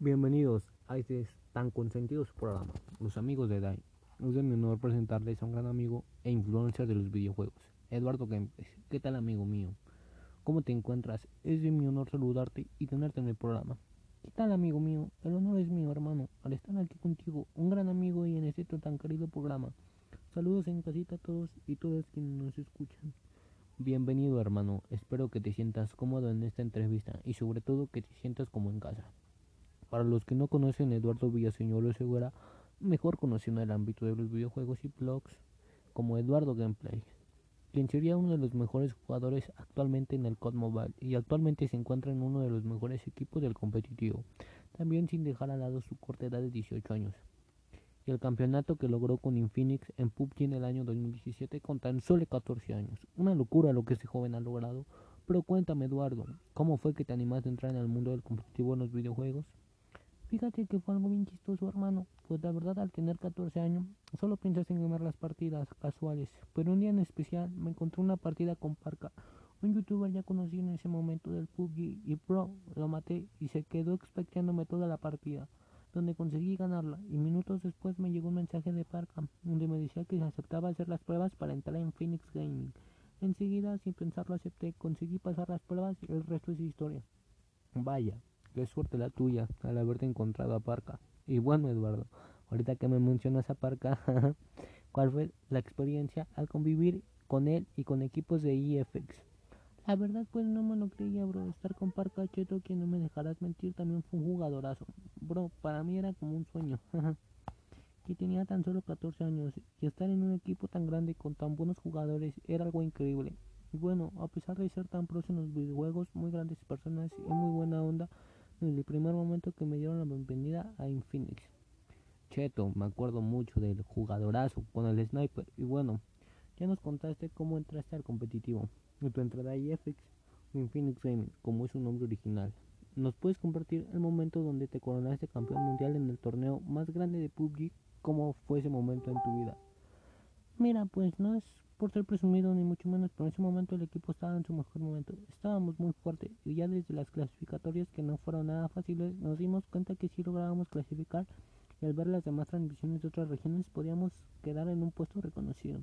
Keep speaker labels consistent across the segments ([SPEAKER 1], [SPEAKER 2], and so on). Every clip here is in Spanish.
[SPEAKER 1] Bienvenidos a este tan consentido programa, Los Amigos de Dai. Es de mi honor presentarles a un gran amigo e influencer de los videojuegos, Eduardo Gameplays. ¿Qué tal amigo mío? ¿Cómo te encuentras? Es de mi honor saludarte y tenerte en el programa. ¿Qué tal amigo mío? El honor es mío hermano, al estar aquí contigo, un gran amigo y en este tan querido programa. Saludos en casita a todos y todas quienes nos escuchan. Bienvenido hermano, espero que te sientas cómodo en esta entrevista y sobre todo que te sientas como en casa. Para los que no conocen, Eduardo Villaseñor Segura, mejor conocido en el ámbito de los videojuegos y blogs como Eduardo Gameplay, quien sería uno de los mejores jugadores actualmente en el COD Mobile y actualmente se encuentra en uno de los mejores equipos del competitivo, también sin dejar al lado su corta edad de 18 años. Y el campeonato que logró con Infinix en PUBG en el año 2017 con tan solo 14 años. Una locura lo que ese joven ha logrado. Pero cuéntame Eduardo, ¿cómo fue que te animaste a entrar en el mundo del competitivo en los videojuegos? Fíjate que fue algo bien chistoso, hermano. Pues la verdad, al tener 14 años, solo piensas en ganar las partidas casuales. Pero un día en especial me encontré una partida con Parca, un youtuber ya conocido en ese momento del PUBG, y pro, lo maté y se quedó expectándome toda la partida, donde conseguí ganarla. Y minutos después me llegó un mensaje de Parca, donde me decía que aceptaba hacer las pruebas para entrar en Phoenix Gaming. Enseguida, sin pensarlo, acepté, conseguí pasar las pruebas y el resto es historia. Vaya, Qué suerte la tuya al haberte encontrado a Parca. Y bueno, Eduardo, ahorita que me mencionas a Parca, ¿cuál fue la experiencia al convivir con él y con equipos de EFX? La verdad, pues no me lo creía, bro. Estar con Parca Cheto, que no me dejarás mentir, también fue un jugadorazo. Bro, para mí era como un sueño. que tenía tan solo 14 años y estar en un equipo tan grande con tan buenos jugadores era algo increíble. Y bueno, a pesar de ser tan pros en los videojuegos, muy grandes personas y muy buena onda, el primer momento que me dieron la bienvenida a Infinix. Cheto, me acuerdo mucho del jugadorazo con el sniper. Y bueno, ya nos contaste cómo entraste al competitivo. Y tu entrada a IFX Infinix Gaming, como es su nombre original. ¿Nos puedes compartir el momento donde te coronaste campeón mundial en el torneo más grande de PUBG? ¿Cómo fue ese momento en tu vida? Mira, pues no es por ser presumido ni mucho menos, pero en ese momento el equipo estaba en su mejor momento. Estábamos muy fuertes y ya desde las clasificatorias que no fueron nada fáciles nos dimos cuenta que si lográbamos clasificar y al ver las demás transmisiones de otras regiones podíamos quedar en un puesto reconocido.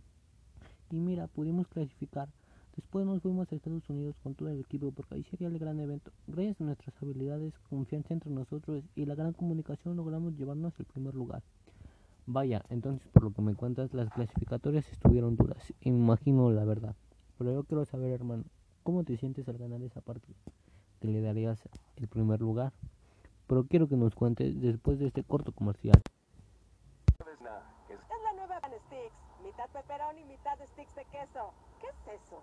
[SPEAKER 1] Y mira, pudimos clasificar. Después nos fuimos a Estados Unidos con todo el equipo porque ahí sería el gran evento. Gracias a nuestras habilidades, confianza entre nosotros y la gran comunicación logramos llevarnos el primer lugar. Vaya, entonces por lo que me cuentas, las clasificatorias estuvieron duras. Imagino la verdad. Pero yo quiero saber, hermano, ¿cómo te sientes al ganar esa partida? ¿Te le darías el primer lugar? Pero quiero que nos cuentes después de este corto comercial.
[SPEAKER 2] Es la nueva Sticks, mitad peperón y mitad sticks de queso. ¿Qué es eso?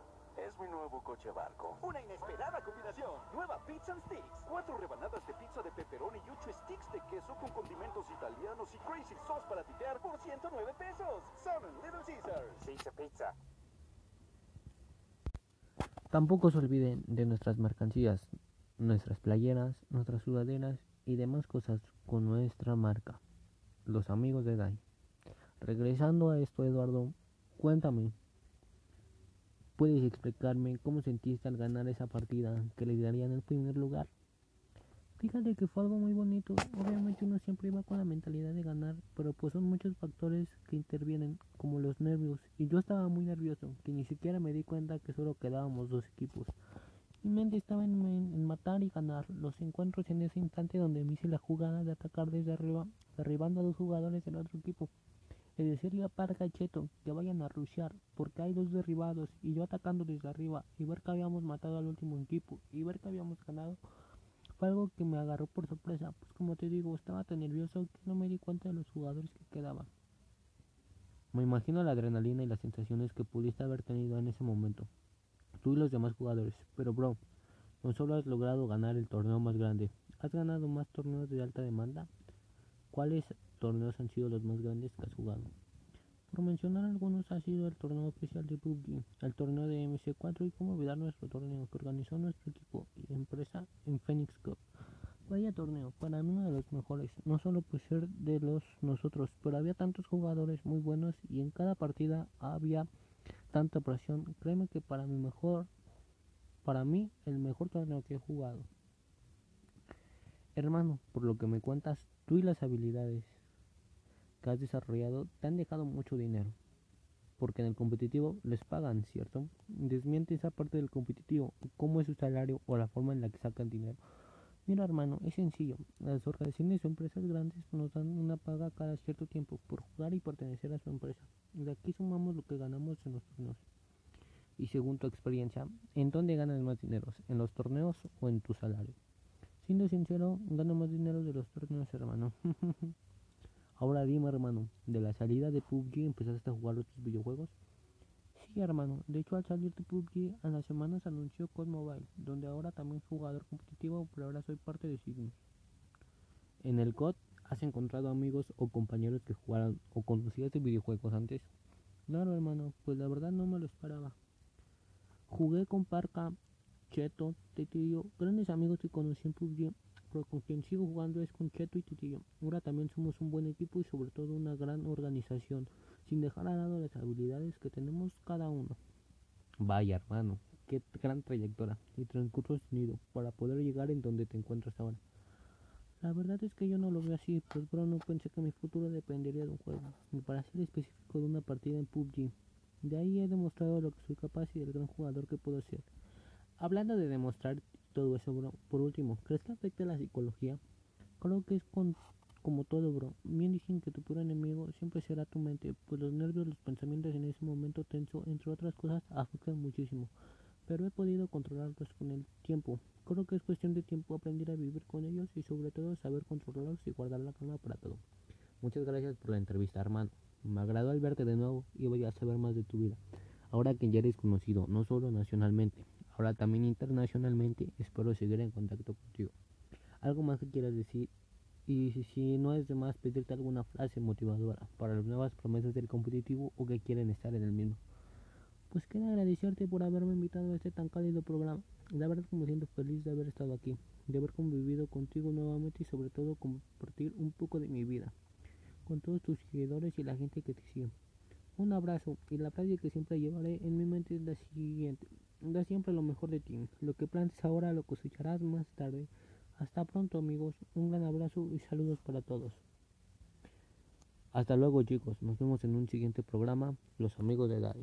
[SPEAKER 3] Es mi nuevo coche barco.
[SPEAKER 4] Una inesperada combinación. Nueva Pizza and Sticks. Cuatro rebanadas de pizza de pepperoni y ocho sticks de queso con condimentos italianos y crazy sauce para titear por 109 pesos. Son Little Caesars.
[SPEAKER 3] Pizza, pizza.
[SPEAKER 1] Tampoco se olviden de nuestras mercancías, nuestras playeras, nuestras sudaderas y demás cosas con nuestra marca, los amigos de DAI. Regresando a esto, Eduardo, cuéntame, ¿Puedes explicarme cómo sentiste al ganar esa partida que le darían el primer lugar? Fíjate que fue algo muy bonito. Obviamente uno siempre iba con la mentalidad de ganar, pero pues son muchos factores que intervienen, como los nervios. Y yo estaba muy nervioso, que ni siquiera me di cuenta que solo quedábamos dos equipos. Mi mente estaba en, en, matar y ganar los encuentros en ese instante donde me hice la jugada de atacar desde arriba, derribando a dos jugadores del otro equipo de decirle a Parga y Cheto que vayan a rushear porque hay dos derribados y yo atacando desde arriba y ver que habíamos matado al último equipo y ver que habíamos ganado fue algo que me agarró por sorpresa. Pues como te digo estaba tan nervioso que no me di cuenta de los jugadores que quedaban. Me imagino la adrenalina y las sensaciones que pudiste haber tenido en ese momento tú y los demás jugadores. Pero bro no solo has logrado ganar el torneo más grande has ganado más torneos de alta demanda ¿Cuáles torneos han sido los más grandes que has jugado? Por mencionar algunos ha sido el torneo oficial de PUBG, el torneo de MC4 y cómo olvidar nuestro torneo que organizó nuestro equipo y empresa en Phoenix Cup. Vaya torneo, para mí uno de los mejores, no solo por ser de los nosotros, pero había tantos jugadores muy buenos y en cada partida había tanta presión. Créeme que para mi mejor, para mí el mejor torneo que he jugado. Hermano, por lo que me cuentas, tú y las habilidades que has desarrollado te han dejado mucho dinero. Porque en el competitivo les pagan, ¿cierto? Desmiente esa parte del competitivo, cómo es su salario o la forma en la que sacan dinero. Mira hermano, es sencillo. Las organizaciones o empresas grandes nos dan una paga cada cierto tiempo por jugar y pertenecer a su empresa. De aquí sumamos lo que ganamos en los torneos. Y según tu experiencia, ¿en dónde ganas más dinero? ¿En los torneos o en tu salario? Siendo sincero, gano más dinero de los torneos, hermano. Ahora dime, hermano, ¿de la salida de PUBG empezaste a jugar otros videojuegos? Sí, hermano. De hecho, al salir de PUBG, a las semanas anunció COD Mobile, donde ahora también es jugador competitivo, pero ahora soy parte de Cygnus. En el COD, ¿has encontrado amigos o compañeros que jugaran o conocías de videojuegos antes? Claro, hermano, pues la verdad no me lo esperaba. Jugué con Parca, Cheto, Titillo, grandes amigos que conocí en PUBG, pero con quien sigo jugando es con Cheto y Titillo. Ahora también somos un buen equipo y sobre todo una gran organización sin dejar a lado las habilidades que tenemos cada uno. Vaya hermano, qué gran trayectoria y transcurso tenido para poder llegar en donde te encuentras ahora. La verdad es que yo no lo veo así, pues bro, no pensé que mi futuro dependería de un juego, ni para ser específico de una partida en PUBG. De ahí he demostrado lo que soy capaz y el gran jugador que puedo ser. Hablando de demostrar todo eso, bro, por último, ¿crees que afecta la psicología? Creo que es con como todo, bro. Bien dicen que tu peor enemigo siempre será tu mente, pues los nervios, los pensamientos en ese momento tenso, entre otras cosas, afectan muchísimo. Pero he podido controlarlos con el tiempo. Creo que es cuestión de tiempo aprender a vivir con ellos y sobre todo saber controlarlos y guardar la calma para todo. Muchas gracias por la entrevista, hermano. Me agradó al verte de nuevo y voy a saber más de tu vida. Ahora que ya eres conocido, no solo nacionalmente, ahora también internacionalmente, espero seguir en contacto contigo. ¿Algo más que quieras decir y si, no es de más pedirte alguna frase motivadora para las nuevas promesas del competitivo o que quieren estar en el mismo. Pues quiero agradecerte por haberme invitado a este tan cálido programa. La verdad que me siento feliz de haber estado aquí, de haber convivido contigo nuevamente y sobre todo compartir un poco de mi vida con todos tus seguidores y la gente que te sigue. Un abrazo y la frase que siempre llevaré en mi mente es la siguiente. Da siempre lo mejor de ti. Lo que plantes ahora lo cosecharás más tarde. Hasta pronto amigos, un gran abrazo y saludos para todos. Hasta luego chicos, nos vemos en un siguiente programa, Los Amigos de Daddy.